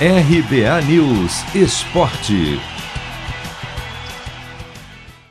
RBA News Esporte.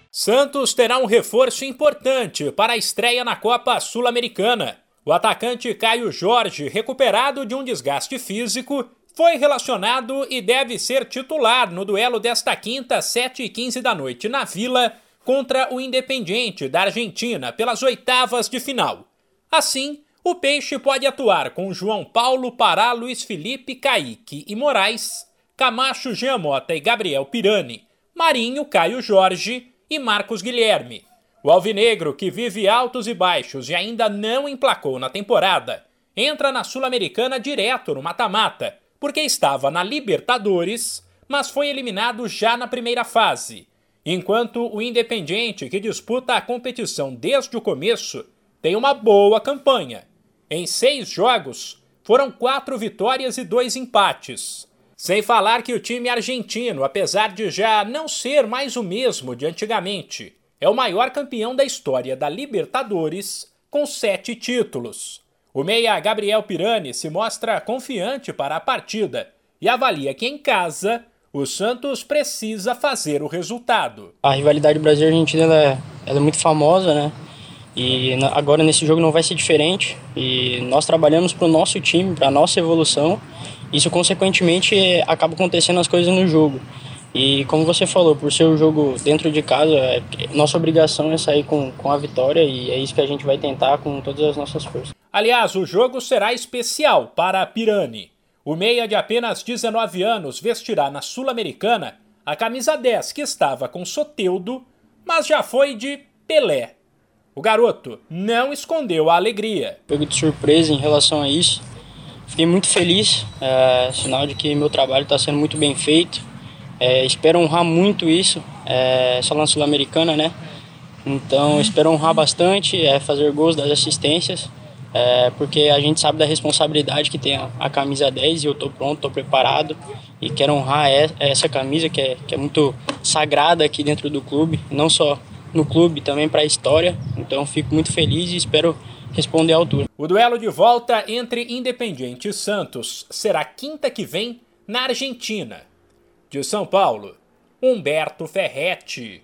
Santos terá um reforço importante para a estreia na Copa Sul-Americana. O atacante Caio Jorge, recuperado de um desgaste físico, foi relacionado e deve ser titular no duelo desta quinta, 7h15 da noite, na Vila, contra o Independiente da Argentina, pelas oitavas de final. Assim, o Peixe pode atuar com João Paulo, Pará, Luiz Felipe, Kaique e Moraes, Camacho, Giamota e Gabriel Pirani, Marinho, Caio Jorge e Marcos Guilherme. O Alvinegro, que vive altos e baixos e ainda não emplacou na temporada, entra na Sul-Americana direto no mata-mata, porque estava na Libertadores, mas foi eliminado já na primeira fase. Enquanto o Independiente, que disputa a competição desde o começo, tem uma boa campanha. Em seis jogos, foram quatro vitórias e dois empates. Sem falar que o time argentino, apesar de já não ser mais o mesmo de antigamente, é o maior campeão da história da Libertadores, com sete títulos. O meia Gabriel Pirani se mostra confiante para a partida e avalia que em casa o Santos precisa fazer o resultado. A rivalidade Brasil-Argentina é, é muito famosa, né? E agora nesse jogo não vai ser diferente. E nós trabalhamos para o nosso time, para a nossa evolução. Isso consequentemente acaba acontecendo as coisas no jogo. E como você falou, por ser o jogo dentro de casa, é, nossa obrigação é sair com, com a vitória e é isso que a gente vai tentar com todas as nossas forças. Aliás, o jogo será especial para a Pirani. O meia de apenas 19 anos vestirá na Sul-Americana a camisa 10 que estava com Soteudo, mas já foi de Pelé. O garoto não escondeu a alegria. Pego de surpresa em relação a isso. Fiquei muito feliz, é, sinal de que meu trabalho está sendo muito bem feito é, espero honrar muito isso, é, só na Sul-Americana, né? Então espero honrar bastante, é, fazer gols das assistências, é, porque a gente sabe da responsabilidade que tem a, a camisa 10 e eu estou pronto, estou preparado e quero honrar essa camisa que é, que é muito sagrada aqui dentro do clube, não só no clube, também para a história. Então fico muito feliz e espero responder à altura. O duelo de volta entre Independiente e Santos será quinta que vem na Argentina. De São Paulo, Humberto Ferretti.